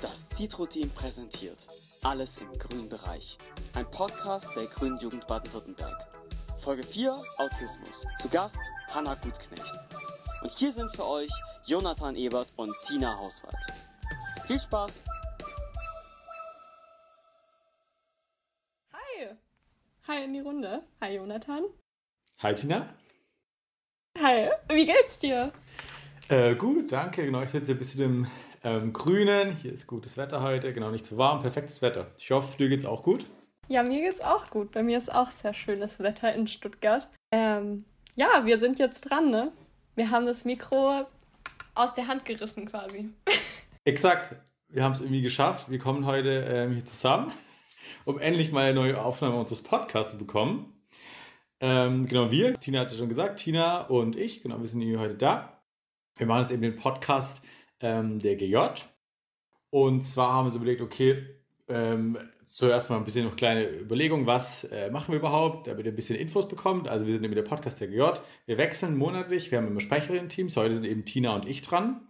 Das Citro-Team präsentiert Alles im grünen Bereich. Ein Podcast der Grünen Jugend Baden-Württemberg. Folge 4 Autismus. Zu Gast Hanna Gutknecht. Und hier sind für euch Jonathan Ebert und Tina Hauswald. Viel Spaß! Hi! Hi in die Runde. Hi Jonathan. Hi Tina. Hi, wie geht's dir? Äh, gut, danke. Genau, ich sitze ein bisschen im ähm, Grünen. Hier ist gutes Wetter heute. Genau, nicht zu so warm. Perfektes Wetter. Ich hoffe, dir geht's auch gut. Ja, mir geht's auch gut. Bei mir ist auch sehr schönes Wetter in Stuttgart. Ähm, ja, wir sind jetzt dran, ne? Wir haben das Mikro aus der Hand gerissen quasi. Exakt. Wir haben es irgendwie geschafft. Wir kommen heute ähm, hier zusammen, um endlich mal eine neue Aufnahme unseres Podcasts zu bekommen. Ähm, genau, wir, Tina hatte schon gesagt, Tina und ich, genau, wir sind hier heute da. Wir machen jetzt eben den Podcast ähm, der GJ. Und zwar haben wir uns überlegt, okay, ähm, zuerst mal ein bisschen noch kleine Überlegung, was äh, machen wir überhaupt, damit ihr ein bisschen Infos bekommt. Also wir sind eben der Podcast der GJ. Wir wechseln monatlich, wir haben immer Sprecherinnen-Teams, heute sind eben Tina und ich dran.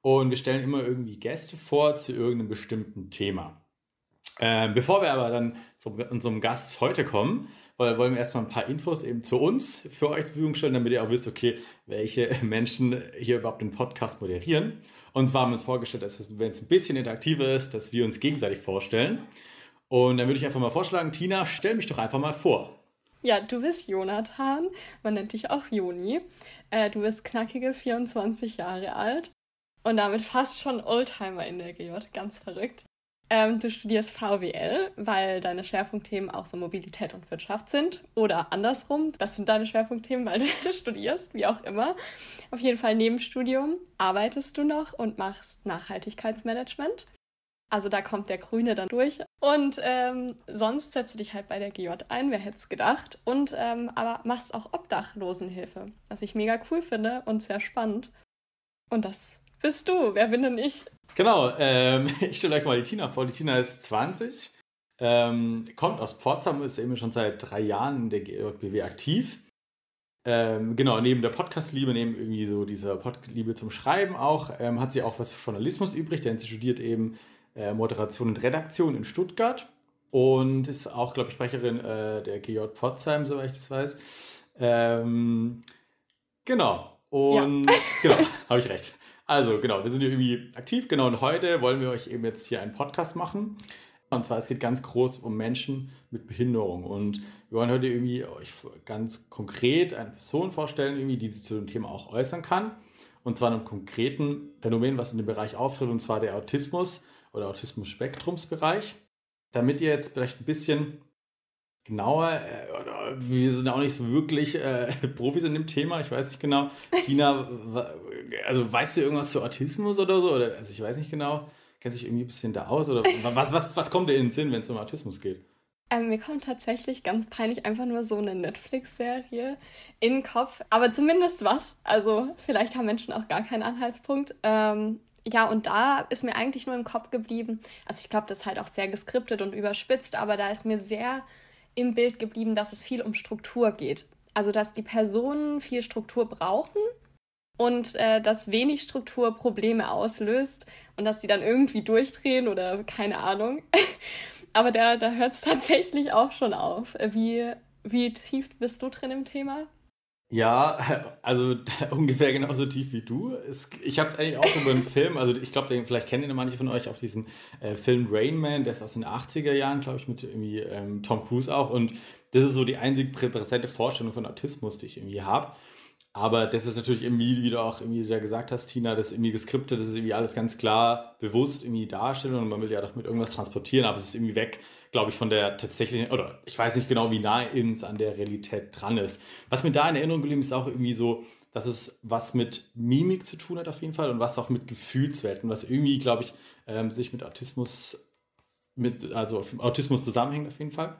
Und wir stellen immer irgendwie Gäste vor zu irgendeinem bestimmten Thema. Ähm, bevor wir aber dann zu unserem Gast heute kommen, wollen wir erstmal ein paar Infos eben zu uns für euch zur Verfügung stellen, damit ihr auch wisst, okay, welche Menschen hier überhaupt den Podcast moderieren. Und zwar haben wir uns vorgestellt, dass es, wenn es ein bisschen interaktiver ist, dass wir uns gegenseitig vorstellen. Und dann würde ich einfach mal vorschlagen, Tina, stell mich doch einfach mal vor. Ja, du bist Jonathan, man nennt dich auch Joni. Äh, du bist knackige 24 Jahre alt und damit fast schon Oldtimer in der GJ, ganz verrückt. Ähm, du studierst VWL, weil deine Schwerpunktthemen auch so Mobilität und Wirtschaft sind. Oder andersrum, das sind deine Schwerpunktthemen, weil du das studierst, wie auch immer. Auf jeden Fall neben Studium arbeitest du noch und machst Nachhaltigkeitsmanagement. Also da kommt der Grüne dann durch. Und ähm, sonst setzt du dich halt bei der GJ ein, wer hätte es gedacht. Und ähm, aber machst auch Obdachlosenhilfe, was ich mega cool finde und sehr spannend. Und das bist du. Wer bin denn ich? Genau, ähm, ich stelle euch mal die Tina vor. Die Tina ist 20, ähm, kommt aus Pforzheim, ist eben schon seit drei Jahren in der GJBW aktiv. Ähm, genau, neben der Podcast-Liebe, neben irgendwie so dieser Podcast-Liebe zum Schreiben auch, ähm, hat sie auch was für Journalismus übrig, denn sie studiert eben äh, Moderation und Redaktion in Stuttgart und ist auch, glaube ich, Sprecherin äh, der GJ Pforzheim, soweit ich das weiß. Ähm, genau, und ja. genau, habe ich recht. Also genau, wir sind hier irgendwie aktiv. Genau, und heute wollen wir euch eben jetzt hier einen Podcast machen. Und zwar, es geht ganz groß um Menschen mit Behinderung. Und wir wollen heute irgendwie euch ganz konkret eine Person vorstellen, irgendwie, die sich zu dem Thema auch äußern kann. Und zwar einem konkreten Phänomen, was in dem Bereich auftritt, und zwar der Autismus oder Autismus-Spektrumsbereich. Damit ihr jetzt vielleicht ein bisschen genauer, äh, wir sind auch nicht so wirklich äh, Profis in dem Thema, ich weiß nicht genau. Tina, also weißt du irgendwas zu Autismus oder so? Oder, also ich weiß nicht genau, kennst du dich irgendwie ein bisschen da aus? Oder was, was, was kommt dir in den Sinn, wenn es um Autismus geht? Ähm, mir kommt tatsächlich ganz peinlich einfach nur so eine Netflix-Serie in den Kopf. Aber zumindest was. Also vielleicht haben Menschen auch gar keinen Anhaltspunkt. Ähm, ja, und da ist mir eigentlich nur im Kopf geblieben. Also ich glaube, das ist halt auch sehr geskriptet und überspitzt, aber da ist mir sehr im Bild geblieben, dass es viel um Struktur geht. Also, dass die Personen viel Struktur brauchen und äh, dass wenig Struktur Probleme auslöst und dass die dann irgendwie durchdrehen oder keine Ahnung. Aber da, da hört es tatsächlich auch schon auf. Wie, wie tief bist du drin im Thema? Ja, also ungefähr genauso tief wie du. Es, ich habe es eigentlich auch über einen Film, also ich glaube, vielleicht kennen ihn manche von euch auch diesen äh, Film Rain Man, der ist aus den 80er Jahren, glaube ich, mit irgendwie ähm, Tom Cruise auch. Und das ist so die einzig präsente Vorstellung von Autismus, die ich irgendwie habe. Aber das ist natürlich irgendwie, wie du auch irgendwie ja gesagt hast, Tina, das ist irgendwie geskriptet, das ist irgendwie alles ganz klar bewusst irgendwie darstellen und man will ja doch mit irgendwas transportieren, aber es ist irgendwie weg, glaube ich, von der tatsächlichen, oder ich weiß nicht genau, wie nah es an der Realität dran ist. Was mir da in Erinnerung geblieben ist, auch irgendwie so, dass es was mit Mimik zu tun hat auf jeden Fall und was auch mit Gefühlswelten, was irgendwie, glaube ich, ähm, sich mit Autismus, mit, also Autismus zusammenhängt auf jeden Fall.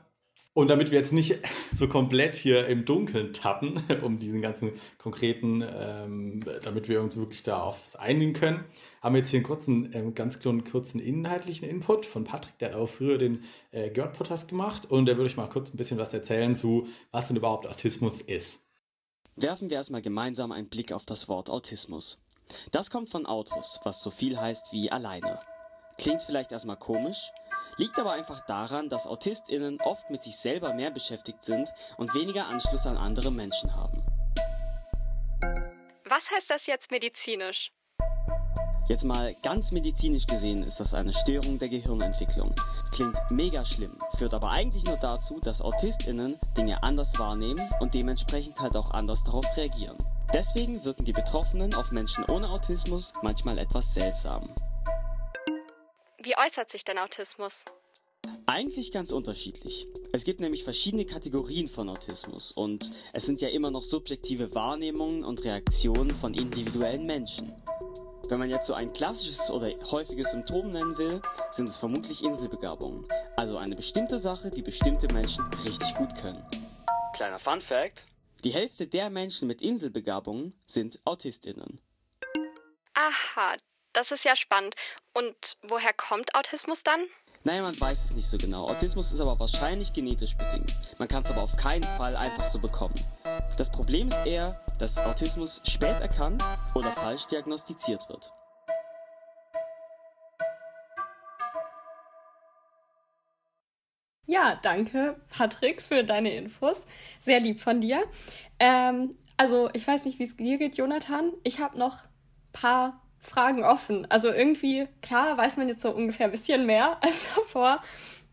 Und damit wir jetzt nicht so komplett hier im Dunkeln tappen, um diesen ganzen konkreten, ähm, damit wir uns wirklich da auf was einigen können, haben wir jetzt hier einen kurzen, ähm, ganz kurzen inhaltlichen Input von Patrick, der hat auch früher den äh, Gerd-Podcast gemacht und der würde euch mal kurz ein bisschen was erzählen zu, was denn überhaupt Autismus ist. Werfen wir erstmal gemeinsam einen Blick auf das Wort Autismus. Das kommt von Autos, was so viel heißt wie alleine. Klingt vielleicht erstmal komisch, liegt aber einfach daran, dass AutistInnen oft mit sich selber mehr beschäftigt sind und weniger Anschluss an andere Menschen haben. Was heißt das jetzt medizinisch? Jetzt mal ganz medizinisch gesehen ist das eine Störung der Gehirnentwicklung. Klingt mega schlimm, führt aber eigentlich nur dazu, dass AutistInnen Dinge anders wahrnehmen und dementsprechend halt auch anders darauf reagieren. Deswegen wirken die Betroffenen auf Menschen ohne Autismus manchmal etwas seltsam. Wie äußert sich denn Autismus? Eigentlich ganz unterschiedlich. Es gibt nämlich verschiedene Kategorien von Autismus und es sind ja immer noch subjektive Wahrnehmungen und Reaktionen von individuellen Menschen. Wenn man jetzt so ein klassisches oder häufiges Symptom nennen will, sind es vermutlich Inselbegabungen. Also eine bestimmte Sache, die bestimmte Menschen richtig gut können. Kleiner Fun Fact. Die Hälfte der Menschen mit Inselbegabungen sind AutistInnen. Aha, das ist ja spannend. Und woher kommt Autismus dann? Naja, man weiß es nicht so genau. Autismus ist aber wahrscheinlich genetisch bedingt. Man kann es aber auf keinen Fall einfach so bekommen. Das Problem ist eher, dass Autismus spät erkannt oder falsch diagnostiziert wird. Ja, danke, Patrick, für deine Infos. Sehr lieb von dir. Ähm, also, ich weiß nicht, wie es dir geht, Jonathan. Ich habe noch ein paar Fragen offen. Also irgendwie, klar, weiß man jetzt so ungefähr ein bisschen mehr als davor.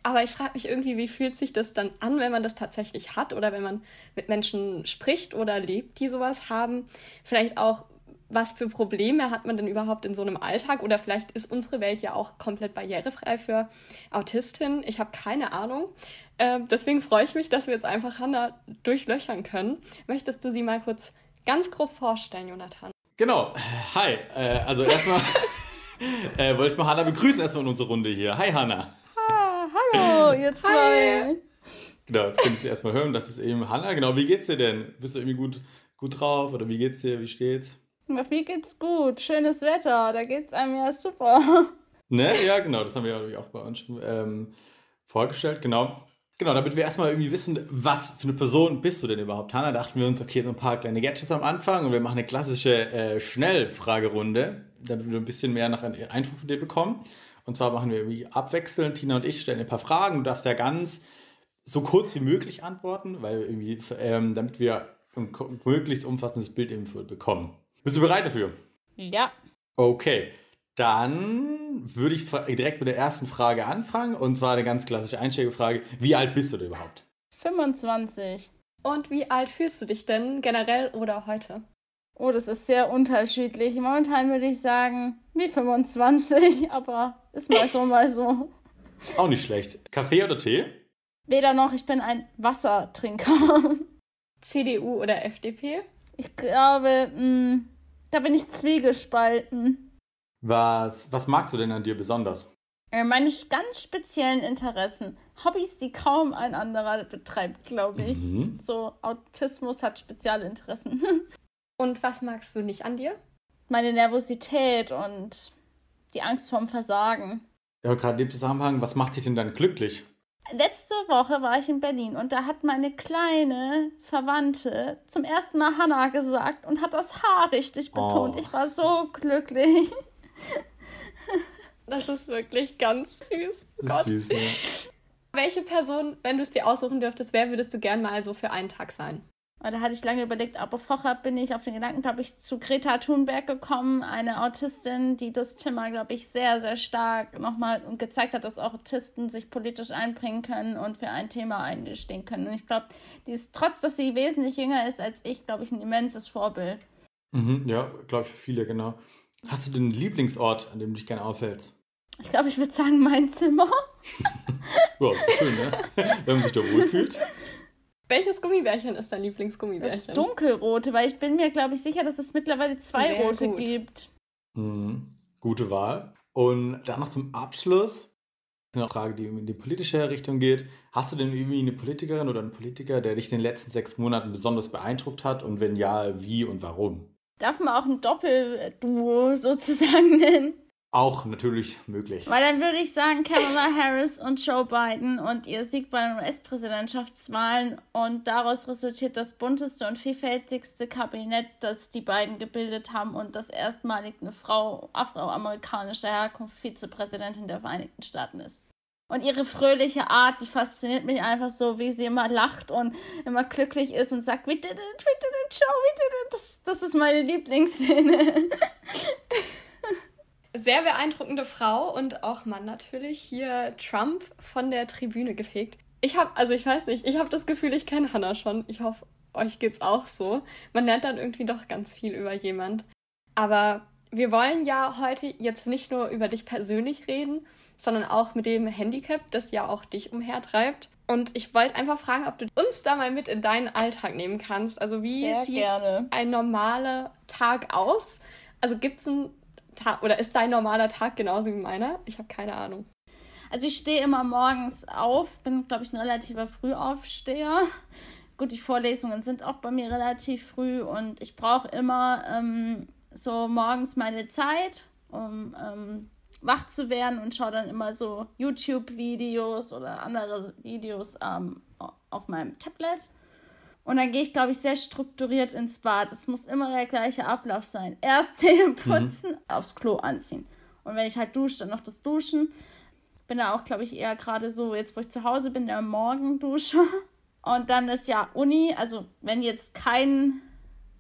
Aber ich frage mich irgendwie, wie fühlt sich das dann an, wenn man das tatsächlich hat oder wenn man mit Menschen spricht oder lebt, die sowas haben. Vielleicht auch, was für Probleme hat man denn überhaupt in so einem Alltag? Oder vielleicht ist unsere Welt ja auch komplett barrierefrei für Autistinnen. Ich habe keine Ahnung. Äh, deswegen freue ich mich, dass wir jetzt einfach Hannah durchlöchern können. Möchtest du sie mal kurz ganz grob vorstellen, Jonathan? Genau. Hi. Äh, also erstmal äh, wollte ich mal Hanna begrüßen erstmal in unserer Runde hier. Hi Hanna. Ah, hallo, ihr zwei. Genau, jetzt könnt ihr erstmal hören, das ist eben Hanna. Genau, wie geht's dir denn? Bist du irgendwie gut, gut drauf oder wie geht's dir? Wie steht's? Mir geht's gut. Schönes Wetter, da geht's einem ja super. Ne? Ja, genau, das haben wir ja auch bei uns schon ähm, vorgestellt. Genau. Genau, damit wir erstmal irgendwie wissen, was für eine Person bist du denn überhaupt, Hanna, dachten wir uns, okay, so ein paar kleine Gadgets am Anfang und wir machen eine klassische äh, Schnellfragerunde, damit wir ein bisschen mehr nach einem Eindruck von dir bekommen. Und zwar machen wir irgendwie abwechselnd, Tina und ich stellen ein paar Fragen, du darfst ja ganz so kurz wie möglich antworten, weil irgendwie, ähm, damit wir ein möglichst umfassendes Bild eben bekommen. Bist du bereit dafür? Ja. Okay. Dann würde ich direkt mit der ersten Frage anfangen. Und zwar eine ganz klassische Einsteigerfrage. Wie alt bist du denn überhaupt? 25. Und wie alt fühlst du dich denn generell oder heute? Oh, das ist sehr unterschiedlich. Momentan würde ich sagen, wie 25, aber ist mal so, mal so. Auch nicht schlecht. Kaffee oder Tee? Weder noch, ich bin ein Wassertrinker. CDU oder FDP? Ich glaube, mh, mm, da bin ich zwiegespalten. Was, was magst du denn an dir besonders? Äh, meine ganz speziellen Interessen. Hobbys, die kaum ein anderer betreibt, glaube ich. Mhm. So, Autismus hat Spezialinteressen. Und was magst du nicht an dir? Meine Nervosität und die Angst vorm Versagen. Ja, gerade in dem Zusammenhang, was macht dich denn dann glücklich? Letzte Woche war ich in Berlin und da hat meine kleine Verwandte zum ersten Mal Hannah gesagt und hat das Haar richtig betont. Oh. Ich war so glücklich. Das ist wirklich ganz süß. Gott. Süß, ja. Welche Person, wenn du es dir aussuchen dürftest, wer würdest du gern mal so für einen Tag sein? Da hatte ich lange überlegt, aber vorher bin ich auf den Gedanken, glaube ich, zu Greta Thunberg gekommen, eine Autistin, die das Thema, glaube ich, sehr, sehr stark nochmal und gezeigt hat, dass auch Autisten sich politisch einbringen können und für ein Thema eingestehen können. Und ich glaube, die ist, trotz dass sie wesentlich jünger ist als ich, glaube ich, ein immenses Vorbild. Mhm, ja, glaube ich, für viele, genau. Hast du den Lieblingsort, an dem du dich gerne aufhältst? Ich glaube, ich würde sagen, mein Zimmer. ja, schön, ne? Wenn man sich da wohlfühlt. Welches Gummibärchen ist dein Lieblingsgummibärchen? Das dunkelrote, weil ich bin mir, glaube ich, sicher, dass es mittlerweile zwei Sehr rote gut. gibt. Mhm. Gute Wahl. Und dann noch zum Abschluss eine Frage, die in die politische Richtung geht. Hast du denn irgendwie eine Politikerin oder einen Politiker, der dich in den letzten sechs Monaten besonders beeindruckt hat? Und wenn ja, wie und warum? Darf man auch ein Doppelduo sozusagen nennen? auch natürlich möglich. Weil dann würde ich sagen, Kamala Harris und Joe Biden und ihr Sieg bei den US-Präsidentschaftswahlen und daraus resultiert das bunteste und vielfältigste Kabinett, das die beiden gebildet haben und das erstmalig eine Frau afroamerikanischer Herkunft Vizepräsidentin der Vereinigten Staaten ist. Und ihre fröhliche Art, die fasziniert mich einfach so, wie sie immer lacht und immer glücklich ist und sagt, we did it, we did it, Joe, we did it. Das, das ist meine Lieblingsszene. sehr beeindruckende Frau und auch Mann natürlich hier Trump von der Tribüne gefegt. Ich habe, also ich weiß nicht, ich habe das Gefühl, ich kenne Hannah schon. Ich hoffe, euch geht's auch so. Man lernt dann irgendwie doch ganz viel über jemand. Aber wir wollen ja heute jetzt nicht nur über dich persönlich reden, sondern auch mit dem Handicap, das ja auch dich umhertreibt. Und ich wollte einfach fragen, ob du uns da mal mit in deinen Alltag nehmen kannst. Also wie Sehr sieht gerne. ein normaler Tag aus? Also gibt es einen Tag oder ist dein normaler Tag genauso wie meiner? Ich habe keine Ahnung. Also ich stehe immer morgens auf, bin, glaube ich, ein relativer Frühaufsteher. Gut, die Vorlesungen sind auch bei mir relativ früh und ich brauche immer ähm, so morgens meine Zeit, um ähm, wach zu werden und schaue dann immer so YouTube-Videos oder andere Videos ähm, auf meinem Tablet. Und dann gehe ich, glaube ich, sehr strukturiert ins Bad. Es muss immer der gleiche Ablauf sein. Erst Zähne mhm. putzen, mhm. aufs Klo anziehen. Und wenn ich halt dusche, dann noch das Duschen. Bin da auch, glaube ich, eher gerade so, jetzt wo ich zu Hause bin, der Morgendusche. Und dann ist ja Uni, also wenn jetzt kein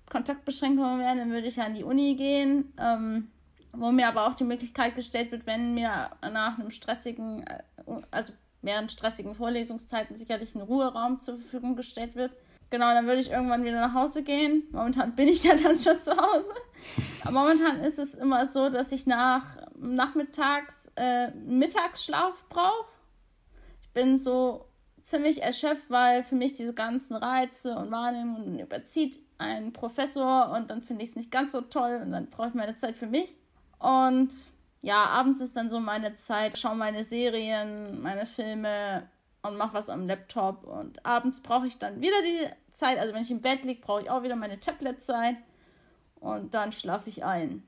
Kontaktbeschränkungen wären, dann würde ich ja an die Uni gehen. Ähm, wo mir aber auch die Möglichkeit gestellt wird, wenn mir nach einem stressigen, äh, also während stressigen Vorlesungszeiten sicherlich ein Ruheraum zur Verfügung gestellt wird, Genau, dann würde ich irgendwann wieder nach Hause gehen. Momentan bin ich ja dann schon zu Hause. Aber momentan ist es immer so, dass ich nach nachmittags äh, Mittagsschlaf brauche. Ich bin so ziemlich erschöpft, weil für mich diese ganzen Reize und Wahrnehmungen überzieht ein Professor und dann finde ich es nicht ganz so toll und dann brauche ich meine Zeit für mich. Und ja, abends ist dann so meine Zeit, schaue meine Serien, meine Filme und mache was am Laptop und abends brauche ich dann wieder die Zeit. Also wenn ich im Bett liege, brauche ich auch wieder meine Tablet-Zeit und dann schlafe ich ein.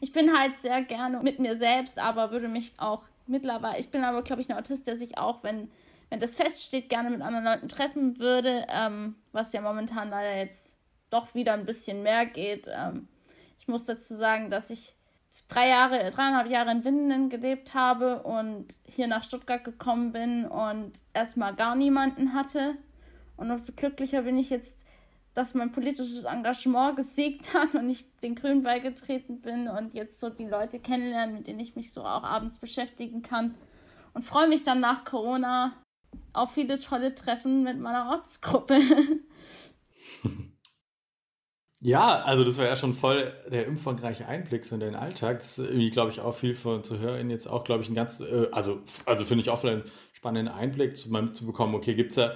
Ich bin halt sehr gerne mit mir selbst, aber würde mich auch mittlerweile, ich bin aber, glaube ich, ein Autist, der sich auch, wenn, wenn das feststeht, gerne mit anderen Leuten treffen würde, ähm, was ja momentan leider jetzt doch wieder ein bisschen mehr geht. Ähm, ich muss dazu sagen, dass ich drei Jahre, dreieinhalb Jahre in Winden gelebt habe und hier nach Stuttgart gekommen bin und erstmal gar niemanden hatte. Und umso glücklicher bin ich jetzt, dass mein politisches Engagement gesiegt hat und ich den Grünen beigetreten bin und jetzt so die Leute kennenlernen, mit denen ich mich so auch abends beschäftigen kann. Und freue mich dann nach Corona auf viele tolle Treffen mit meiner Ortsgruppe. Ja, also das war ja schon voll der umfangreiche Einblick so in deinen Alltag. Das ist irgendwie, glaube ich, auch viel von zu hören. Jetzt auch, glaube ich, ein ganz, äh, also, also finde ich auch einen spannenden Einblick zu, zu bekommen. Okay, gibt es ja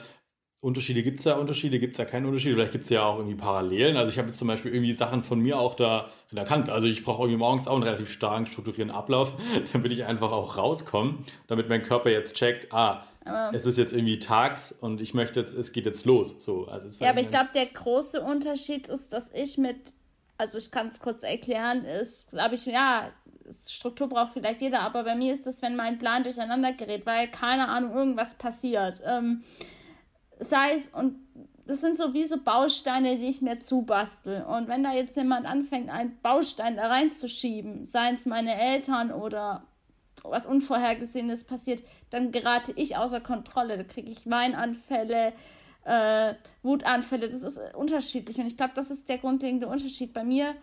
Unterschiede gibt es da Unterschiede, gibt es da keine Unterschiede, vielleicht gibt es ja auch irgendwie Parallelen. Also ich habe jetzt zum Beispiel irgendwie Sachen von mir auch da erkannt. Also ich brauche irgendwie morgens auch einen relativ starken strukturierten Ablauf, damit ich einfach auch rauskomme, damit mein Körper jetzt checkt, ah, aber es ist jetzt irgendwie tags und ich möchte jetzt, es geht jetzt los. So, also ja, aber ich glaube, der große Unterschied ist, dass ich mit, also ich kann es kurz erklären, ist, glaube ich, ja, Struktur braucht vielleicht jeder, aber bei mir ist das, wenn mein Plan durcheinander gerät, weil keine Ahnung, irgendwas passiert. Ähm, sei es, und das sind so wie so Bausteine, die ich mir zubastel. Und wenn da jetzt jemand anfängt, einen Baustein da reinzuschieben, seien es meine Eltern oder was Unvorhergesehenes passiert, dann gerate ich außer Kontrolle. Da kriege ich Weinanfälle, äh, Wutanfälle. Das ist unterschiedlich. Und ich glaube, das ist der grundlegende Unterschied bei mir.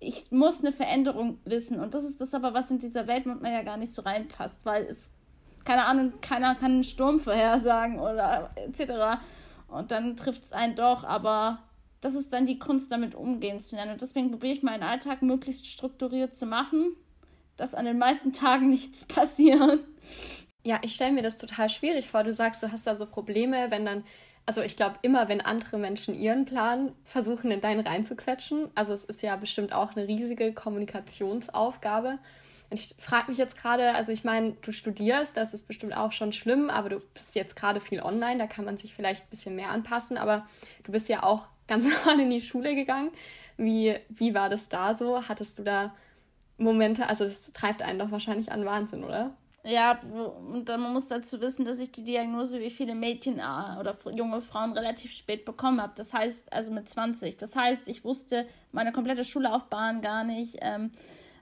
Ich muss eine Veränderung wissen. Und das ist das aber, was in dieser Welt mir ja gar nicht so reinpasst, weil es keine Ahnung, keiner kann einen Sturm vorhersagen oder etc. Und dann trifft es einen doch, aber das ist dann die Kunst, damit umgehen zu lernen. Und deswegen probiere ich meinen Alltag möglichst strukturiert zu machen, dass an den meisten Tagen nichts passiert. Ja, ich stelle mir das total schwierig vor. Du sagst, du hast da so Probleme, wenn dann, also ich glaube immer, wenn andere Menschen ihren Plan versuchen, in deinen reinzuquetschen. Also es ist ja bestimmt auch eine riesige Kommunikationsaufgabe. Und ich frage mich jetzt gerade, also ich meine, du studierst, das ist bestimmt auch schon schlimm, aber du bist jetzt gerade viel online, da kann man sich vielleicht ein bisschen mehr anpassen, aber du bist ja auch ganz normal in die Schule gegangen. Wie, wie war das da so? Hattest du da Momente, also das treibt einen doch wahrscheinlich an Wahnsinn, oder? Ja, und dann, man muss dazu wissen, dass ich die Diagnose wie viele Mädchen äh, oder junge Frauen relativ spät bekommen habe. Das heißt, also mit 20. Das heißt, ich wusste meine komplette Schullaufbahn gar nicht, ähm,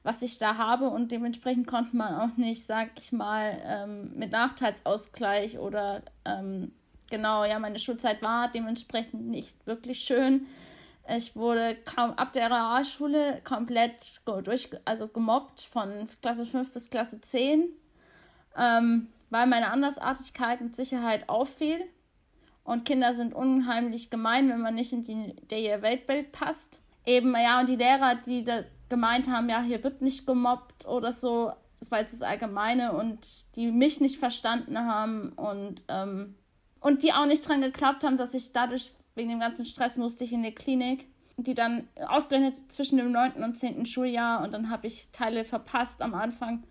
was ich da habe und dementsprechend konnte man auch nicht, sag ich mal, ähm, mit Nachteilsausgleich oder ähm, genau, ja, meine Schulzeit war dementsprechend nicht wirklich schön. Ich wurde kaum ab der Realschule komplett durch, also gemobbt von Klasse 5 bis Klasse 10 ähm, weil meine Andersartigkeit mit Sicherheit auffiel. Und Kinder sind unheimlich gemein, wenn man nicht in die, der Weltbild passt. Eben, ja, und die Lehrer, die da gemeint haben, ja, hier wird nicht gemobbt oder so, das war jetzt das Allgemeine und die mich nicht verstanden haben und, ähm, und die auch nicht dran geklappt haben, dass ich dadurch, wegen dem ganzen Stress, musste ich in die Klinik. Die dann ausgerechnet zwischen dem 9. und 10. Schuljahr und dann habe ich Teile verpasst am Anfang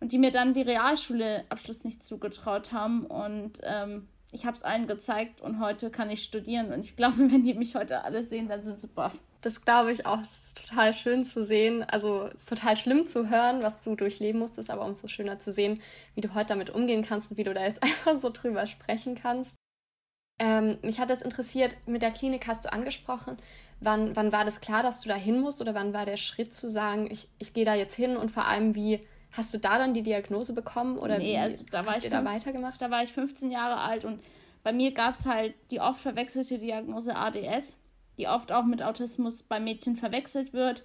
und die mir dann die Realschule-Abschluss nicht zugetraut haben. Und ähm, ich habe es allen gezeigt und heute kann ich studieren. Und ich glaube, wenn die mich heute alle sehen, dann sind sie baff. Das glaube ich auch. Das ist total schön zu sehen. Also es ist total schlimm zu hören, was du durchleben musstest, aber umso schöner zu sehen, wie du heute damit umgehen kannst und wie du da jetzt einfach so drüber sprechen kannst. Ähm, mich hat das interessiert, mit der Klinik hast du angesprochen. Wann, wann war das klar, dass du da hin musst oder wann war der Schritt zu sagen, ich, ich gehe da jetzt hin und vor allem, wie, Hast du da dann die Diagnose bekommen oder nee, wie also da war ich da weitergemacht? Da war ich 15 Jahre alt und bei mir gab es halt die oft verwechselte Diagnose ADS, die oft auch mit Autismus bei Mädchen verwechselt wird.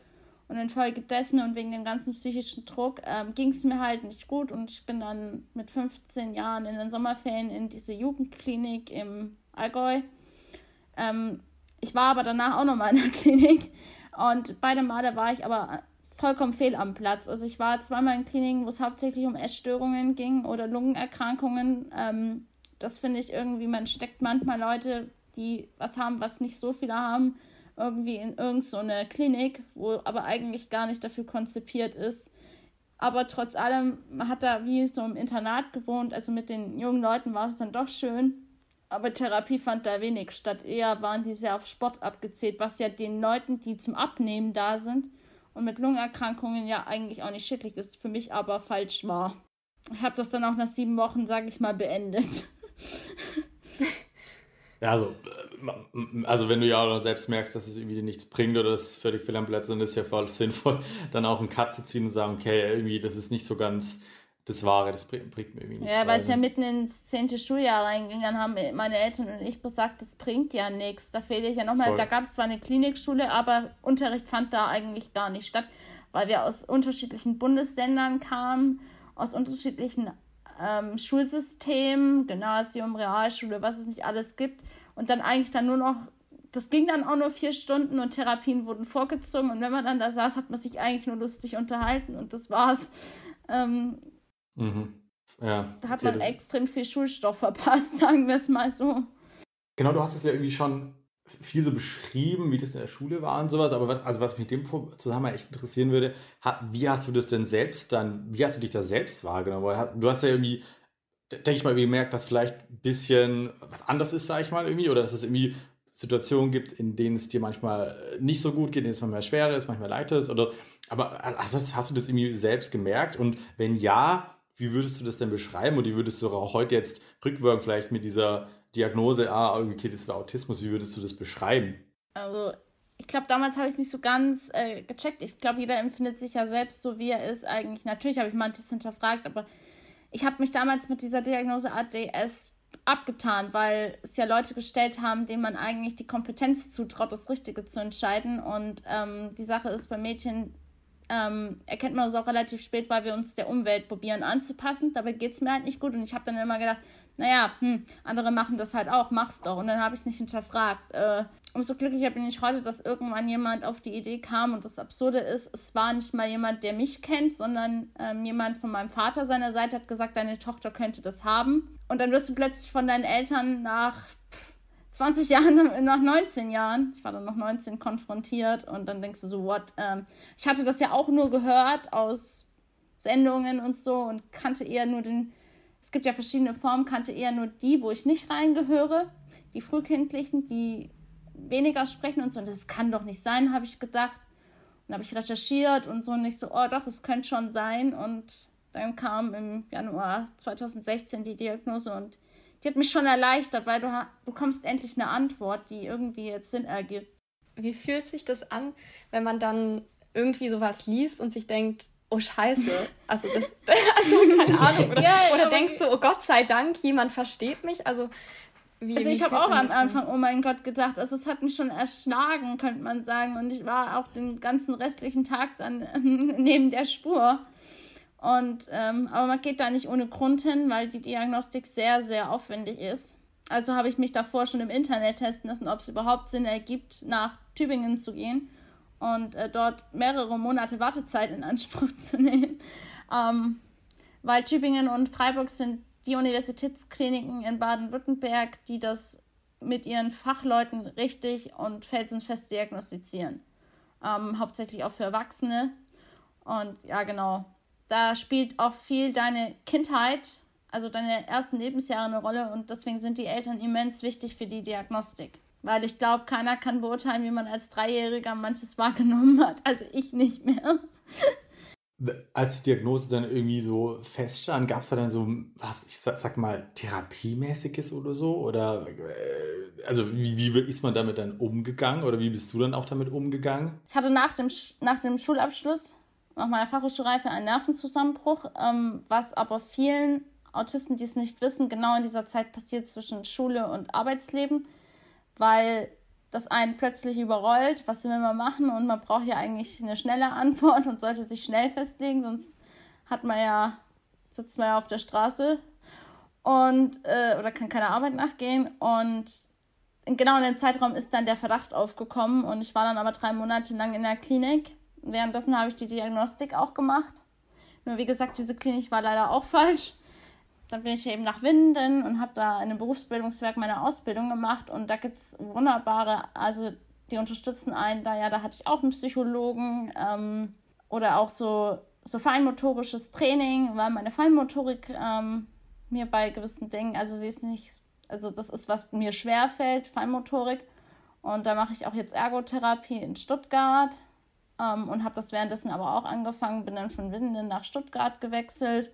Und infolgedessen und wegen dem ganzen psychischen Druck ähm, ging es mir halt nicht gut und ich bin dann mit 15 Jahren in den Sommerferien in diese Jugendklinik im Allgäu. Ähm, ich war aber danach auch nochmal in der Klinik und beide Male war ich aber vollkommen fehl am Platz. Also ich war zweimal in Kliniken, wo es hauptsächlich um Essstörungen ging oder Lungenerkrankungen. Ähm, das finde ich irgendwie, man steckt manchmal Leute, die was haben, was nicht so viele haben, irgendwie in irgendeine so Klinik, wo aber eigentlich gar nicht dafür konzipiert ist. Aber trotz allem, hat da wie so im Internat gewohnt, also mit den jungen Leuten war es dann doch schön. Aber Therapie fand da wenig statt. Eher waren die sehr auf Sport abgezählt, was ja den Leuten, die zum Abnehmen da sind, und mit Lungenerkrankungen ja eigentlich auch nicht schädlich ist, für mich aber falsch war. Ich habe das dann auch nach sieben Wochen, sage ich mal, beendet. Ja, also, äh, also wenn du ja auch selbst merkst, dass es irgendwie nichts bringt oder dass es völlig fehl am Platz, dann ist es ja voll sinnvoll, dann auch einen Cut zu ziehen und sagen, okay, irgendwie, das ist nicht so ganz das Wahre, das bringt, mir irgendwie nichts. Ja, weil es ja mitten ins zehnte Schuljahr reinging, dann haben meine Eltern und ich gesagt, das bringt ja nichts. Da fehle ich ja nochmal. Da gab es zwar eine Klinikschule, aber Unterricht fand da eigentlich gar nicht statt, weil wir aus unterschiedlichen Bundesländern kamen, aus unterschiedlichen ähm, Schulsystemen, Gymnasium, Realschule, was es nicht alles gibt. Und dann eigentlich dann nur noch das ging dann auch nur vier Stunden und Therapien wurden vorgezogen und wenn man dann da saß, hat man sich eigentlich nur lustig unterhalten und das war's. Ähm, Mhm. Ja, da hat okay, man extrem viel Schulstoff verpasst, sagen wir es mal so. Genau, du hast es ja irgendwie schon viel so beschrieben, wie das in der Schule war und sowas, aber was, also was mich dem Zusammenhang echt interessieren würde, wie hast du das denn selbst dann, wie hast du dich da selbst wahrgenommen? Du hast ja irgendwie, denke ich mal, gemerkt, dass vielleicht ein bisschen was anders ist, sag ich mal, irgendwie, oder dass es irgendwie Situationen gibt, in denen es dir manchmal nicht so gut geht, in denen es manchmal schwerer ist, manchmal leichter ist, oder, aber also hast du das irgendwie selbst gemerkt? Und wenn ja, wie würdest du das denn beschreiben und wie würdest du auch heute jetzt rückwirkend vielleicht mit dieser Diagnose, ah, okay, das war Autismus, wie würdest du das beschreiben? Also, ich glaube, damals habe ich es nicht so ganz äh, gecheckt. Ich glaube, jeder empfindet sich ja selbst so, wie er ist eigentlich. Natürlich habe ich manches hinterfragt, aber ich habe mich damals mit dieser Diagnose ADS abgetan, weil es ja Leute gestellt haben, denen man eigentlich die Kompetenz zutraut, das Richtige zu entscheiden. Und ähm, die Sache ist bei Mädchen, ähm, erkennt man das auch relativ spät, weil wir uns der Umwelt probieren anzupassen. Dabei geht es mir halt nicht gut und ich habe dann immer gedacht, naja, hm, andere machen das halt auch, mach's doch. Und dann habe ich es nicht hinterfragt. Äh, umso glücklicher bin ich heute, dass irgendwann jemand auf die Idee kam und das Absurde ist, es war nicht mal jemand, der mich kennt, sondern ähm, jemand von meinem Vater seiner Seite hat gesagt, deine Tochter könnte das haben. Und dann wirst du plötzlich von deinen Eltern nach 20 Jahren, nach 19 Jahren, ich war dann noch 19, konfrontiert und dann denkst du so, what? Ähm, ich hatte das ja auch nur gehört aus Sendungen und so und kannte eher nur den, es gibt ja verschiedene Formen, kannte eher nur die, wo ich nicht reingehöre, die frühkindlichen, die weniger sprechen und so. Und das kann doch nicht sein, habe ich gedacht. Dann habe ich recherchiert und so und ich so, oh doch, es könnte schon sein. Und dann kam im Januar 2016 die Diagnose und die hat mich schon erleichtert, weil du bekommst endlich eine Antwort, die irgendwie jetzt Sinn ergibt. Wie fühlt sich das an, wenn man dann irgendwie sowas liest und sich denkt, oh Scheiße, also das, also keine Ahnung, oder, ja, oder denkst du, oh Gott sei Dank, jemand versteht mich, also wie, also ich habe auch am Anfang, oh mein Gott, gedacht, also es hat mich schon erschlagen, könnte man sagen, und ich war auch den ganzen restlichen Tag dann neben der Spur. Und, ähm, aber man geht da nicht ohne Grund hin, weil die Diagnostik sehr, sehr aufwendig ist. Also habe ich mich davor schon im Internet testen lassen, ob es überhaupt Sinn ergibt, nach Tübingen zu gehen und äh, dort mehrere Monate Wartezeit in Anspruch zu nehmen. Ähm, weil Tübingen und Freiburg sind die Universitätskliniken in Baden-Württemberg, die das mit ihren Fachleuten richtig und felsenfest diagnostizieren. Ähm, hauptsächlich auch für Erwachsene. Und ja, genau, da spielt auch viel deine Kindheit, also deine ersten Lebensjahre eine Rolle und deswegen sind die Eltern immens wichtig für die Diagnostik. Weil ich glaube, keiner kann beurteilen, wie man als Dreijähriger manches wahrgenommen hat. Also ich nicht mehr. Als die Diagnose dann irgendwie so feststand, gab es da dann so, was, ich sag, sag, mal, Therapiemäßiges oder so? Oder, äh, also wie, wie ist man damit dann umgegangen oder wie bist du dann auch damit umgegangen? Ich hatte nach dem, nach dem Schulabschluss nach meiner Fachhochschulreife einen Nervenzusammenbruch, ähm, was aber vielen Autisten, die es nicht wissen, genau in dieser Zeit passiert zwischen Schule und Arbeitsleben, weil das einen plötzlich überrollt, was will man machen und man braucht ja eigentlich eine schnelle Antwort und sollte sich schnell festlegen, sonst hat man ja, sitzt man ja auf der Straße und äh, oder kann keiner Arbeit nachgehen und genau in dem Zeitraum ist dann der Verdacht aufgekommen und ich war dann aber drei Monate lang in der Klinik Währenddessen habe ich die Diagnostik auch gemacht. Nur wie gesagt, diese Klinik war leider auch falsch. Dann bin ich eben nach Winden und habe da in einem Berufsbildungswerk meine Ausbildung gemacht. Und da gibt es wunderbare, also die unterstützen einen da. Ja, da hatte ich auch einen Psychologen ähm, oder auch so, so feinmotorisches Training, weil meine Feinmotorik ähm, mir bei gewissen Dingen, also sie ist nicht, also das ist, was mir schwer fällt, Feinmotorik. Und da mache ich auch jetzt Ergotherapie in Stuttgart ähm, und habe das währenddessen aber auch angefangen, bin dann von Winden nach Stuttgart gewechselt.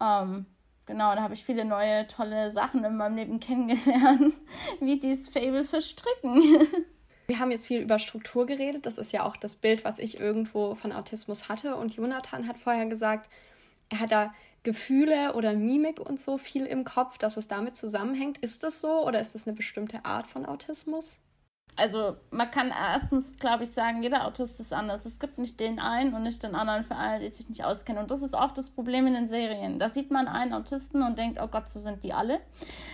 Ähm, genau, da habe ich viele neue, tolle Sachen in meinem Leben kennengelernt, wie dieses Fable für Stricken. Wir haben jetzt viel über Struktur geredet. Das ist ja auch das Bild, was ich irgendwo von Autismus hatte. Und Jonathan hat vorher gesagt, er hat da Gefühle oder Mimik und so viel im Kopf, dass es damit zusammenhängt. Ist das so oder ist das eine bestimmte Art von Autismus? Also man kann erstens, glaube ich, sagen, jeder Autist ist anders. Es gibt nicht den einen und nicht den anderen für alle, die sich nicht auskennen. Und das ist oft das Problem in den Serien. Da sieht man einen Autisten und denkt, oh Gott, so sind die alle.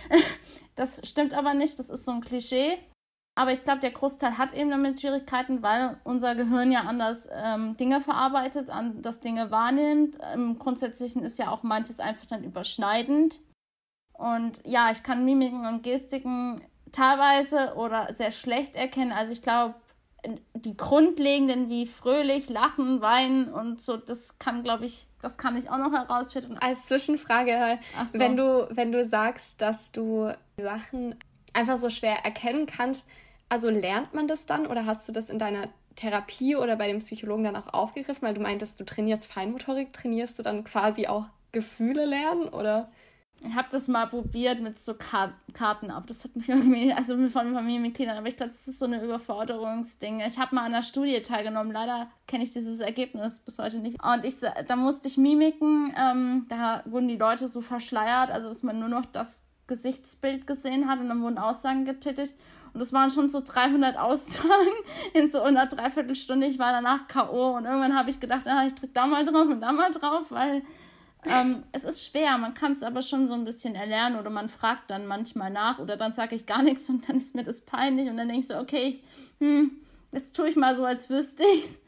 das stimmt aber nicht, das ist so ein Klischee. Aber ich glaube, der Großteil hat eben damit Schwierigkeiten, weil unser Gehirn ja anders ähm, Dinge verarbeitet, anders Dinge wahrnimmt. Im Grundsätzlichen ist ja auch manches einfach dann überschneidend. Und ja, ich kann Mimiken und Gestiken teilweise oder sehr schlecht erkennen. Also ich glaube, die grundlegenden wie fröhlich, lachen, weinen und so, das kann, glaube ich, das kann ich auch noch herausfinden. Als Zwischenfrage, so. wenn du, wenn du sagst, dass du Sachen einfach so schwer erkennen kannst, also lernt man das dann oder hast du das in deiner Therapie oder bei dem Psychologen dann auch aufgegriffen, weil du meintest, du trainierst Feinmotorik, trainierst du dann quasi auch Gefühle lernen oder? Ich habe das mal probiert mit so Kar Karten ab. Das hat mich irgendwie, also von Familienmitgliedern, aber ich glaube, das ist so eine Überforderungsding. Ich habe mal an einer Studie teilgenommen. Leider kenne ich dieses Ergebnis bis heute nicht. Und ich, da musste ich Mimiken, ähm, da wurden die Leute so verschleiert, also dass man nur noch das Gesichtsbild gesehen hat und dann wurden Aussagen getätigt. Und das waren schon so 300 Aussagen in so einer Dreiviertelstunde. Ich war danach K.O. und irgendwann habe ich gedacht, ah, ich drücke da mal drauf und da mal drauf, weil ähm, es ist schwer, man kann es aber schon so ein bisschen erlernen oder man fragt dann manchmal nach oder dann sage ich gar nichts und dann ist mir das peinlich und dann denke ich so, okay, hm, jetzt tue ich mal so, als wüsste ich's.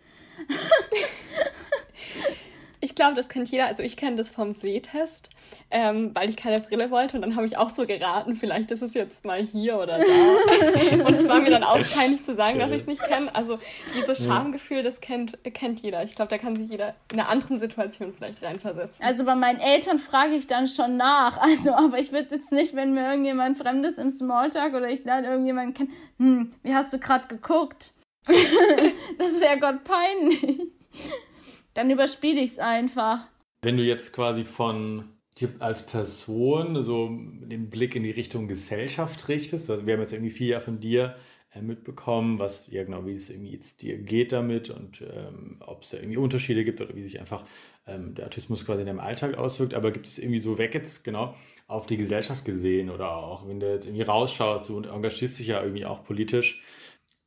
Ich glaube, das kennt jeder. Also ich kenne das vom Sehtest, ähm, weil ich keine Brille wollte. Und dann habe ich auch so geraten, vielleicht ist es jetzt mal hier oder da. und es war mir dann auch peinlich zu sagen, dass ich es nicht kenne. Also dieses Schamgefühl, das kennt, kennt jeder. Ich glaube, da kann sich jeder in einer anderen Situation vielleicht reinversetzen. Also bei meinen Eltern frage ich dann schon nach. Also, aber ich würde jetzt nicht, wenn mir irgendjemand Fremdes im Smalltalk oder ich lerne irgendjemanden kennen, hm, wie hast du gerade geguckt? das wäre Gott peinlich. Dann überspiele ich es einfach. Wenn du jetzt quasi von dir als Person so den Blick in die Richtung Gesellschaft richtest, also wir haben jetzt irgendwie viel ja von dir äh, mitbekommen, was ja genau, wie es irgendwie jetzt dir geht damit und ähm, ob es da irgendwie Unterschiede gibt oder wie sich einfach ähm, der Autismus quasi in deinem Alltag auswirkt. Aber gibt es irgendwie so weg jetzt genau auf die Gesellschaft gesehen oder auch wenn du jetzt irgendwie rausschaust, du engagierst dich ja irgendwie auch politisch.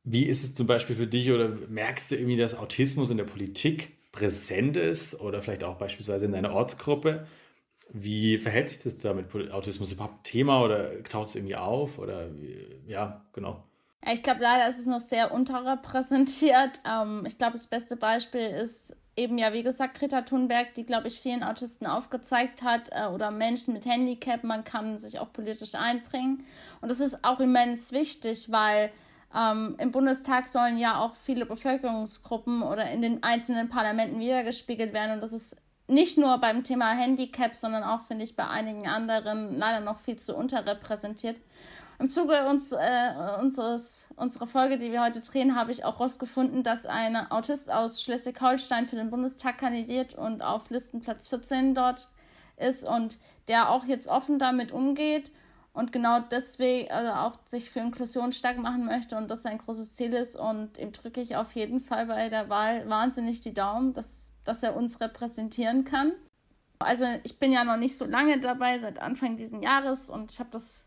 Wie ist es zum Beispiel für dich oder merkst du irgendwie, dass Autismus in der Politik präsent ist oder vielleicht auch beispielsweise in deiner Ortsgruppe? Wie verhält sich das da mit Autismus? Überhaupt Thema oder taucht es irgendwie auf? Oder ja, genau. Ich glaube, leider ist es noch sehr unterrepräsentiert. Ähm, ich glaube, das beste Beispiel ist eben ja, wie gesagt, Greta Thunberg, die, glaube ich, vielen Autisten aufgezeigt hat äh, oder Menschen mit Handicap, man kann sich auch politisch einbringen. Und das ist auch immens wichtig, weil ähm, im Bundestag sollen ja auch viele Bevölkerungsgruppen oder in den einzelnen Parlamenten wiedergespiegelt werden. Und das ist nicht nur beim Thema Handicap, sondern auch, finde ich, bei einigen anderen leider noch viel zu unterrepräsentiert. Im Zuge uns, äh, unseres, unserer Folge, die wir heute drehen, habe ich auch herausgefunden, dass ein Autist aus Schleswig-Holstein für den Bundestag kandidiert und auf Listenplatz 14 dort ist und der auch jetzt offen damit umgeht und genau deswegen also auch sich für Inklusion stark machen möchte und das sein großes Ziel ist. Und ihm drücke ich auf jeden Fall bei der Wahl wahnsinnig die Daumen, dass, dass er uns repräsentieren kann. Also ich bin ja noch nicht so lange dabei, seit Anfang dieses Jahres und ich habe das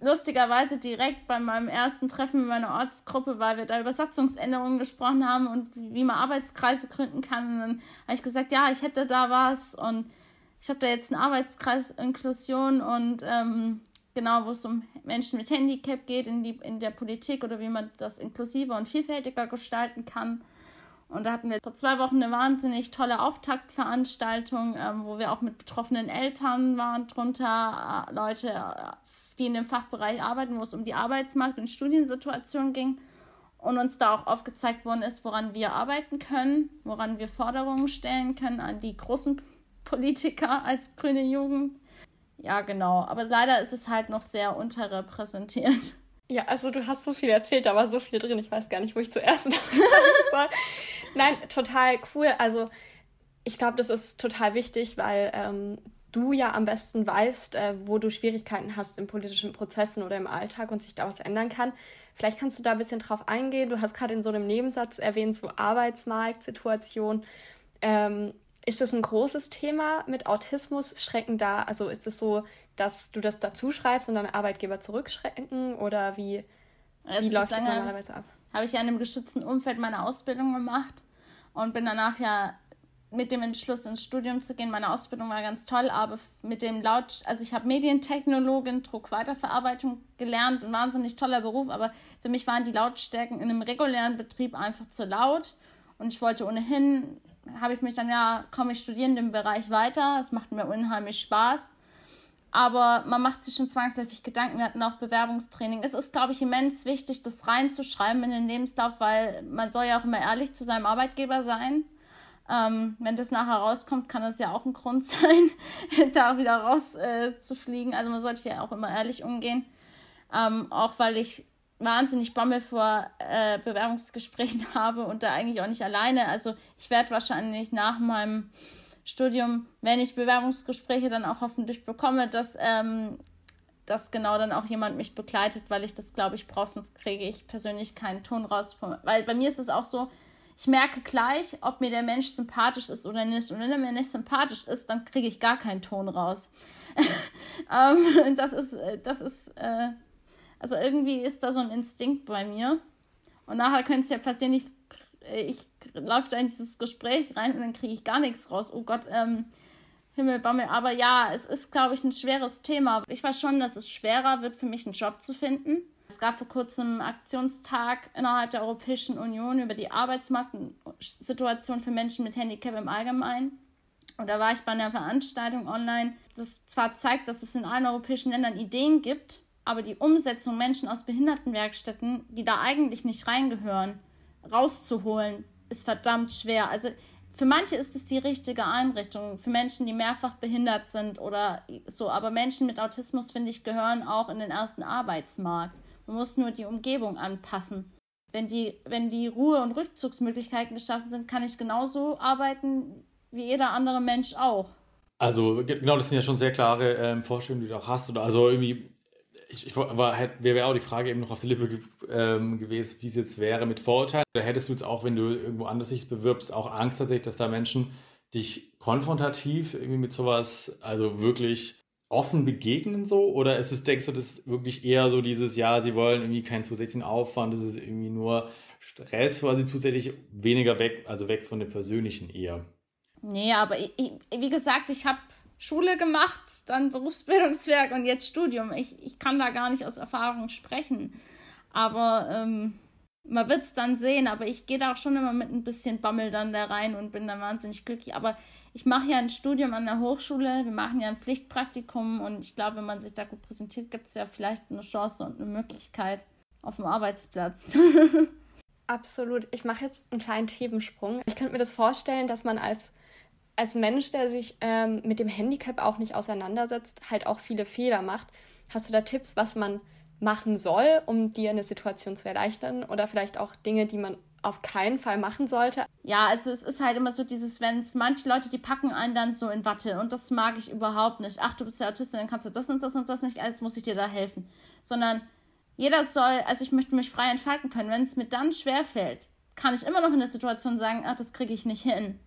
lustigerweise direkt bei meinem ersten Treffen mit meiner Ortsgruppe, weil wir da über Satzungsänderungen gesprochen haben und wie man Arbeitskreise gründen kann. Und dann habe ich gesagt, ja, ich hätte da was und ich habe da jetzt einen Arbeitskreis Inklusion und ähm, genau, wo es um Menschen mit Handicap geht in, die, in der Politik oder wie man das inklusiver und vielfältiger gestalten kann. Und da hatten wir vor zwei Wochen eine wahnsinnig tolle Auftaktveranstaltung, ähm, wo wir auch mit betroffenen Eltern waren, drunter äh, Leute, äh, die in dem Fachbereich arbeiten, wo es um die Arbeitsmarkt- und Studiensituation ging und uns da auch aufgezeigt worden ist, woran wir arbeiten können, woran wir Forderungen stellen können an die großen Politiker als grüne Jugend. Ja, genau. Aber leider ist es halt noch sehr unterrepräsentiert. Ja, also du hast so viel erzählt, da war so viel drin. Ich weiß gar nicht, wo ich zuerst soll. Nein, total cool. Also ich glaube, das ist total wichtig, weil ähm, du ja am besten weißt, äh, wo du Schwierigkeiten hast in politischen Prozessen oder im Alltag und sich da was ändern kann. Vielleicht kannst du da ein bisschen drauf eingehen. Du hast gerade in so einem Nebensatz erwähnt, so Arbeitsmarktsituation. Ähm, ist das ein großes Thema mit Autismus? Schrecken da, also ist es so, dass du das dazu schreibst und dann Arbeitgeber zurückschrecken oder wie, also wie läuft das normalerweise ab? Habe ich ja in einem geschützten Umfeld meine Ausbildung gemacht und bin danach ja mit dem Entschluss ins Studium zu gehen. Meine Ausbildung war ganz toll, aber mit dem laut, also ich habe Medientechnologin, Druckweiterverarbeitung gelernt, ein wahnsinnig toller Beruf, aber für mich waren die Lautstärken in einem regulären Betrieb einfach zu laut und ich wollte ohnehin, habe ich mich dann ja, komme ich studieren im Bereich weiter, es macht mir unheimlich Spaß. Aber man macht sich schon zwangsläufig Gedanken. Wir hatten auch Bewerbungstraining. Es ist, glaube ich, immens wichtig, das reinzuschreiben in den Lebenslauf, weil man soll ja auch immer ehrlich zu seinem Arbeitgeber sein. Ähm, wenn das nachher rauskommt, kann das ja auch ein Grund sein, da wieder rauszufliegen. Äh, also man sollte ja auch immer ehrlich umgehen. Ähm, auch weil ich wahnsinnig Bammel vor äh, Bewerbungsgesprächen habe und da eigentlich auch nicht alleine. Also ich werde wahrscheinlich nach meinem Studium, wenn ich Bewerbungsgespräche dann auch hoffentlich bekomme, dass, ähm, dass genau dann auch jemand mich begleitet, weil ich das, glaube ich, brauche, sonst kriege ich persönlich keinen Ton raus. Von, weil bei mir ist es auch so, ich merke gleich, ob mir der Mensch sympathisch ist oder nicht. Und wenn er mir nicht sympathisch ist, dann kriege ich gar keinen Ton raus. ähm, das ist, das ist, äh, also irgendwie ist da so ein Instinkt bei mir. Und nachher könnte es ja passieren, ich, ich laufe da in dieses Gespräch rein und dann kriege ich gar nichts raus. Oh Gott, ähm, Himmelbammel. Aber ja, es ist, glaube ich, ein schweres Thema. Ich weiß schon, dass es schwerer wird für mich, einen Job zu finden. Es gab vor kurzem einen Aktionstag innerhalb der Europäischen Union über die Arbeitsmarktsituation für Menschen mit Handicap im Allgemeinen. Und da war ich bei einer Veranstaltung online, das zwar zeigt, dass es in allen europäischen Ländern Ideen gibt, aber die Umsetzung Menschen aus Behindertenwerkstätten, die da eigentlich nicht reingehören, rauszuholen, ist verdammt schwer. Also für manche ist es die richtige Einrichtung, für Menschen, die mehrfach behindert sind oder so, aber Menschen mit Autismus, finde ich, gehören auch in den ersten Arbeitsmarkt. Man muss nur die Umgebung anpassen. wenn die, wenn die Ruhe- und Rückzugsmöglichkeiten geschaffen sind, kann ich genauso arbeiten wie jeder andere Mensch auch. Also genau, das sind ja schon sehr klare ähm, Vorstellungen, die du auch hast. Oder also irgendwie, ich, ich war, wäre auch die Frage eben noch auf der Lippe ge ähm, gewesen, wie es jetzt wäre mit Vorurteilen. Oder hättest du jetzt auch, wenn du irgendwo anders dich bewirbst, auch Angst tatsächlich, dass da Menschen dich konfrontativ irgendwie mit sowas, also wirklich offen begegnen so? Oder ist es, denkst du, das ist wirklich eher so dieses, ja, sie wollen irgendwie keinen zusätzlichen Aufwand, das ist irgendwie nur Stress, quasi zusätzlich weniger weg, also weg von dem Persönlichen eher? Nee, aber ich, ich, wie gesagt, ich habe Schule gemacht, dann Berufsbildungswerk und jetzt Studium. Ich, ich kann da gar nicht aus Erfahrung sprechen. Aber ähm, man wird es dann sehen. Aber ich gehe da auch schon immer mit ein bisschen Bammel dann da rein und bin dann wahnsinnig glücklich. Aber ich mache ja ein Studium an der Hochschule, wir machen ja ein Pflichtpraktikum und ich glaube, wenn man sich da gut präsentiert, gibt es ja vielleicht eine Chance und eine Möglichkeit auf dem Arbeitsplatz. Absolut. Ich mache jetzt einen kleinen Themensprung. Ich könnte mir das vorstellen, dass man als, als Mensch, der sich ähm, mit dem Handicap auch nicht auseinandersetzt, halt auch viele Fehler macht. Hast du da Tipps, was man machen soll, um dir eine Situation zu erleichtern? Oder vielleicht auch Dinge, die man auf keinen Fall machen sollte. Ja, also es ist halt immer so dieses, wenn es manche Leute, die packen einen dann so in Watte und das mag ich überhaupt nicht. Ach, du bist ja Autistin, dann kannst du das und das und das nicht, jetzt muss ich dir da helfen. Sondern jeder soll, also ich möchte mich frei entfalten können. Wenn es mir dann schwerfällt, kann ich immer noch in der Situation sagen, ach, das kriege ich nicht hin.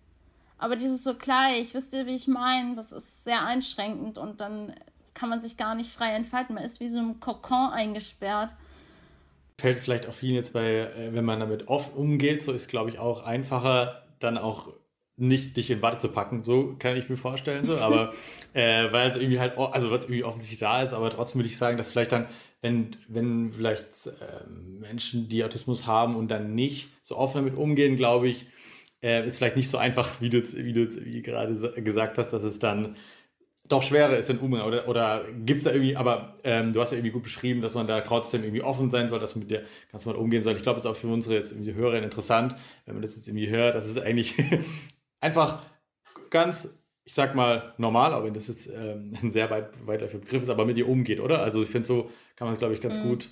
Aber dieses so gleich, wisst ihr, wie ich meine, das ist sehr einschränkend und dann kann man sich gar nicht frei entfalten. Man ist wie so ein Kokon eingesperrt. Fällt vielleicht auch vielen jetzt bei, äh, wenn man damit oft umgeht, so ist, glaube ich, auch einfacher, dann auch nicht dich in Watte zu packen, so kann ich mir vorstellen, so, aber äh, weil es irgendwie halt, also was irgendwie offensichtlich da ist, aber trotzdem würde ich sagen, dass vielleicht dann, wenn, wenn vielleicht äh, Menschen, die Autismus haben und dann nicht so offen damit umgehen, glaube ich, äh, ist vielleicht nicht so einfach, wie du, wie du wie gerade gesagt hast, dass es dann doch schwerer ist in Umgang oder, oder gibt es da irgendwie, aber ähm, du hast ja irgendwie gut beschrieben, dass man da trotzdem irgendwie offen sein soll, dass man mit der ganz normal umgehen soll. Ich glaube, das ist auch für unsere jetzt irgendwie Hörer interessant, wenn man das jetzt irgendwie hört, dass es eigentlich einfach ganz, ich sag mal, normal, auch wenn das jetzt ähm, ein sehr weit, weitläufiger Begriff ist, aber mit dir umgeht, oder? Also ich finde, so kann man es, glaube ich, ganz mhm. gut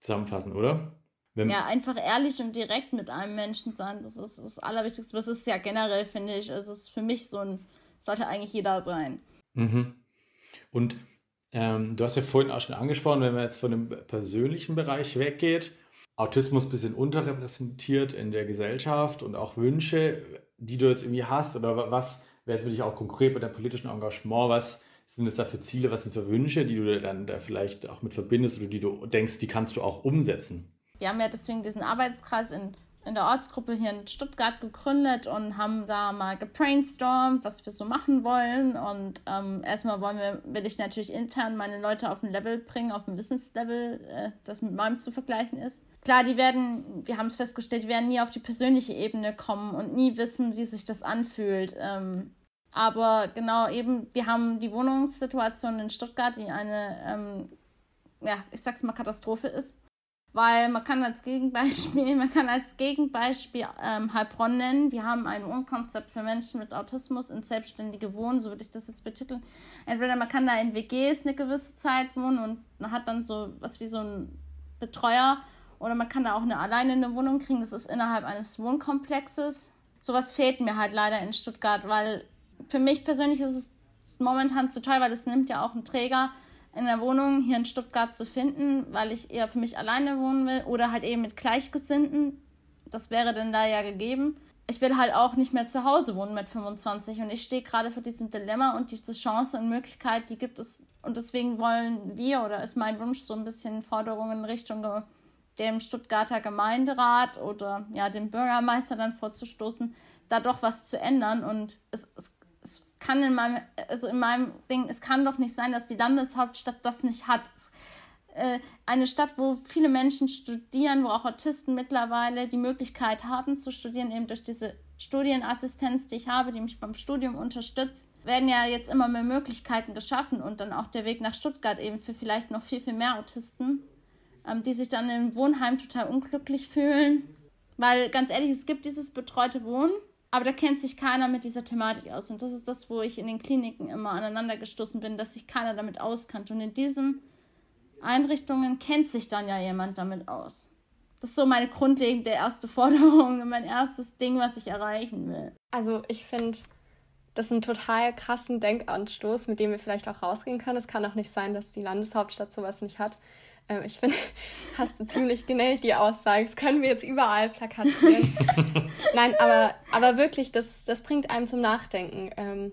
zusammenfassen, oder? Wenn ja, einfach ehrlich und direkt mit einem Menschen sein, das ist das Allerwichtigste. Das ist ja generell, finde ich, es ist für mich so ein, sollte eigentlich jeder sein. Mhm. Und ähm, du hast ja vorhin auch schon angesprochen, wenn man jetzt von dem persönlichen Bereich weggeht, Autismus ein bisschen unterrepräsentiert in der Gesellschaft und auch Wünsche, die du jetzt irgendwie hast, oder was wäre jetzt wirklich auch konkret bei deinem politischen Engagement, was sind es da für Ziele, was sind für Wünsche, die du dann da vielleicht auch mit verbindest oder die du denkst, die kannst du auch umsetzen? Wir haben ja deswegen diesen Arbeitskreis in in der Ortsgruppe hier in Stuttgart gegründet und haben da mal gebrainstormt, was wir so machen wollen. Und ähm, erstmal wollen wir, will ich natürlich intern meine Leute auf ein Level bringen, auf ein Wissenslevel, äh, das mit meinem zu vergleichen ist. Klar, die werden, wir haben es festgestellt, die werden nie auf die persönliche Ebene kommen und nie wissen, wie sich das anfühlt. Ähm, aber genau eben, wir haben die Wohnungssituation in Stuttgart, die eine, ähm, ja, ich sag's mal, Katastrophe ist weil man kann als Gegenbeispiel, man kann als Gegenbeispiel ähm, Heilbronn nennen. Die haben ein Wohnkonzept für Menschen mit Autismus in selbstständige Wohnen, so würde ich das jetzt betiteln. Entweder man kann da in WGs eine gewisse Zeit wohnen und man hat dann so was wie so ein Betreuer oder man kann da auch eine alleine eine Wohnung kriegen. Das ist innerhalb eines Wohnkomplexes. Sowas fehlt mir halt leider in Stuttgart, weil für mich persönlich ist es momentan zu teuer, weil das nimmt ja auch ein Träger in der Wohnung hier in Stuttgart zu finden, weil ich eher für mich alleine wohnen will oder halt eben mit Gleichgesinnten. Das wäre dann da ja gegeben. Ich will halt auch nicht mehr zu Hause wohnen mit 25 und ich stehe gerade vor diesem Dilemma und diese Chance und Möglichkeit, die gibt es. Und deswegen wollen wir oder ist mein Wunsch so ein bisschen Forderungen in Richtung dem Stuttgarter Gemeinderat oder ja dem Bürgermeister dann vorzustoßen, da doch was zu ändern. Und es, es kann in meinem, also in meinem Ding, es kann doch nicht sein, dass die Landeshauptstadt das nicht hat. Äh, eine Stadt, wo viele Menschen studieren, wo auch Autisten mittlerweile die Möglichkeit haben zu studieren, eben durch diese Studienassistenz, die ich habe, die mich beim Studium unterstützt, werden ja jetzt immer mehr Möglichkeiten geschaffen und dann auch der Weg nach Stuttgart eben für vielleicht noch viel, viel mehr Autisten, ähm, die sich dann im Wohnheim total unglücklich fühlen. Weil ganz ehrlich, es gibt dieses betreute Wohnen, aber da kennt sich keiner mit dieser Thematik aus. Und das ist das, wo ich in den Kliniken immer aneinander gestoßen bin, dass sich keiner damit auskannt. Und in diesen Einrichtungen kennt sich dann ja jemand damit aus. Das ist so meine grundlegende erste Forderung, mein erstes Ding, was ich erreichen will. Also ich finde das ist ein total krassen Denkanstoß, mit dem wir vielleicht auch rausgehen können. Es kann auch nicht sein, dass die Landeshauptstadt sowas nicht hat. Ähm, ich finde, hast du ziemlich genäht die Aussage. Das können wir jetzt überall plakatieren. Nein, aber, aber wirklich, das, das bringt einem zum Nachdenken. Ähm,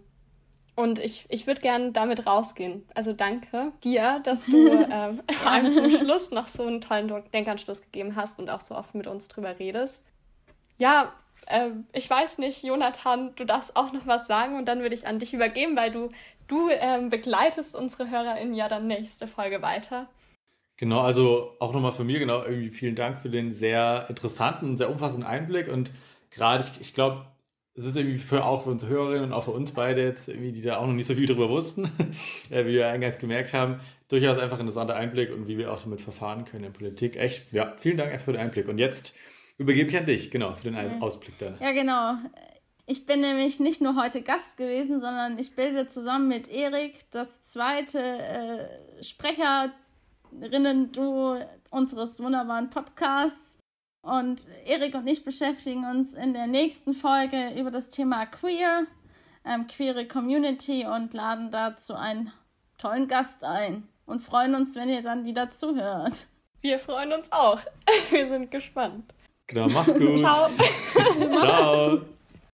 und ich, ich würde gerne damit rausgehen. Also danke dir, dass du ähm, vor allem zum Schluss noch so einen tollen Denkanstoß gegeben hast und auch so oft mit uns drüber redest. Ja, äh, ich weiß nicht, Jonathan, du darfst auch noch was sagen und dann würde ich an dich übergeben, weil du, du ähm, begleitest unsere HörerInnen ja dann nächste Folge weiter. Genau, also auch nochmal von mir, genau, irgendwie vielen Dank für den sehr interessanten, sehr umfassenden Einblick und gerade, ich, ich glaube, es ist irgendwie für auch für unsere Hörerinnen und auch für uns beide jetzt, irgendwie, die da auch noch nicht so viel drüber wussten, wie wir eingangs gemerkt haben, durchaus einfach ein interessanter Einblick und wie wir auch damit verfahren können in Politik. Echt, ja, vielen Dank für den Einblick. Und jetzt übergebe ich an dich, genau, für den ja. Ausblick dann. Ja, genau. Ich bin nämlich nicht nur heute Gast gewesen, sondern ich bilde zusammen mit Erik das zweite äh, Sprecherinnen-Duo unseres wunderbaren Podcasts. Und Erik und ich beschäftigen uns in der nächsten Folge über das Thema Queer, ähm, queere Community und laden dazu einen tollen Gast ein und freuen uns, wenn ihr dann wieder zuhört. Wir freuen uns auch. Wir sind gespannt. Genau, macht's gut. Ciao. Ciao.